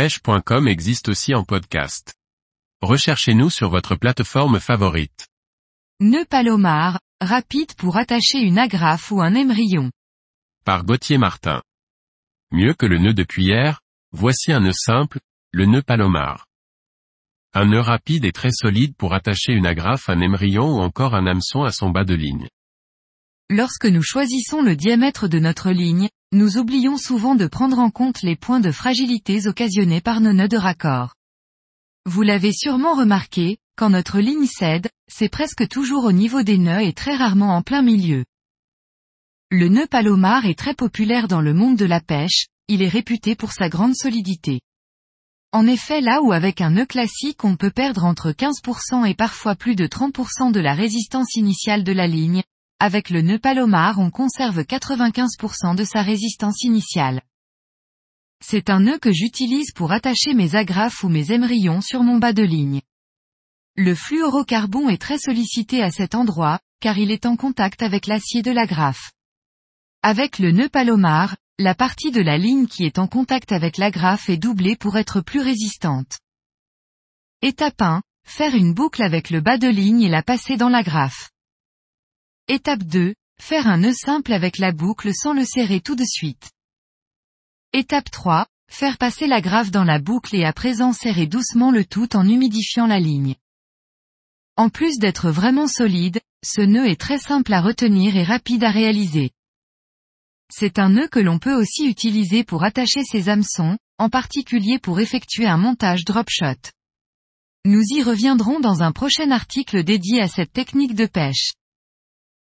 pêche.com existe aussi en podcast. Recherchez-nous sur votre plateforme favorite. Nœud palomar, rapide pour attacher une agrafe ou un émerillon. Par Gauthier Martin. Mieux que le nœud de cuillère, voici un nœud simple, le nœud palomar. Un nœud rapide et très solide pour attacher une agrafe, un émerillon ou encore un hameçon à son bas de ligne. Lorsque nous choisissons le diamètre de notre ligne, nous oublions souvent de prendre en compte les points de fragilité occasionnés par nos nœuds de raccord. Vous l'avez sûrement remarqué, quand notre ligne cède, c'est presque toujours au niveau des nœuds et très rarement en plein milieu. Le nœud palomar est très populaire dans le monde de la pêche, il est réputé pour sa grande solidité. En effet là où avec un nœud classique on peut perdre entre 15% et parfois plus de 30% de la résistance initiale de la ligne, avec le nœud palomar on conserve 95% de sa résistance initiale. C'est un nœud que j'utilise pour attacher mes agrafes ou mes émerillons sur mon bas de ligne. Le fluorocarbon est très sollicité à cet endroit, car il est en contact avec l'acier de l'agrafe. Avec le nœud palomar, la partie de la ligne qui est en contact avec l'agrafe est doublée pour être plus résistante. Étape 1. Faire une boucle avec le bas de ligne et la passer dans l'agrafe. Étape 2. Faire un nœud simple avec la boucle sans le serrer tout de suite. Étape 3. Faire passer la grave dans la boucle et à présent serrer doucement le tout en humidifiant la ligne. En plus d'être vraiment solide, ce nœud est très simple à retenir et rapide à réaliser. C'est un nœud que l'on peut aussi utiliser pour attacher ses hameçons, en particulier pour effectuer un montage drop shot. Nous y reviendrons dans un prochain article dédié à cette technique de pêche.